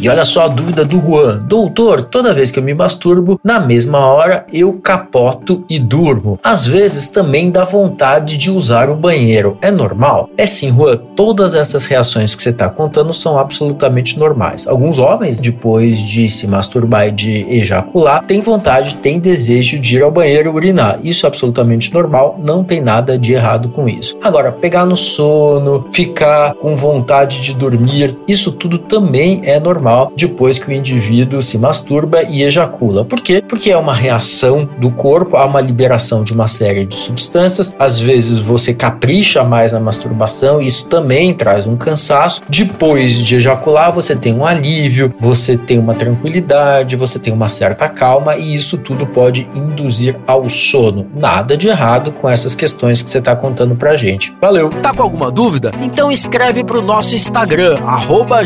E olha só a dúvida do Juan. Doutor, toda vez que eu me masturbo, na mesma hora eu capoto e durmo. Às vezes também dá vontade de usar o banheiro. É normal? É sim, Juan. Todas essas reações que você está contando são absolutamente normais. Alguns homens, depois de se masturbar e de ejacular, têm vontade, têm desejo de ir ao banheiro urinar. Isso é absolutamente normal, não tem nada de errado com isso. Agora, pegar no sono, ficar com vontade de dormir, isso tudo também é normal normal depois que o indivíduo se masturba e ejacula. Por quê? Porque é uma reação do corpo a uma liberação de uma série de substâncias. Às vezes você capricha mais na masturbação, isso também traz um cansaço. Depois de ejacular, você tem um alívio, você tem uma tranquilidade, você tem uma certa calma e isso tudo pode induzir ao sono. Nada de errado com essas questões que você está contando pra gente. Valeu! Tá com alguma dúvida? Então escreve pro nosso Instagram, arroba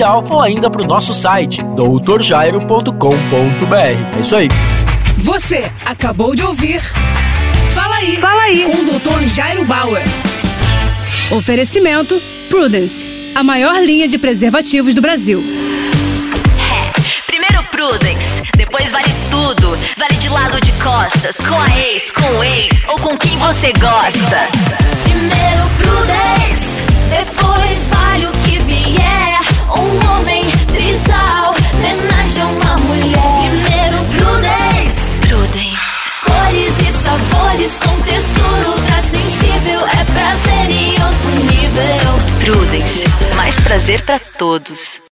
Oficial ou ainda para o nosso site doutorjairo.com.br. É isso aí. Você acabou de ouvir Fala aí, Fala aí. com o Dr. Jairo Bauer. Oferecimento Prudence, a maior linha de preservativos do Brasil. Primeiro Prudence, depois vale tudo. Vale de lado de costas, com a ex, com o ex ou com quem você gosta. Primeiro Prudence, trisal, homenagem a uma mulher. Primeiro Prudence, Prudence. cores e sabores com textura ultra sensível. É prazer em outro nível. Prudence. Mais prazer pra todos.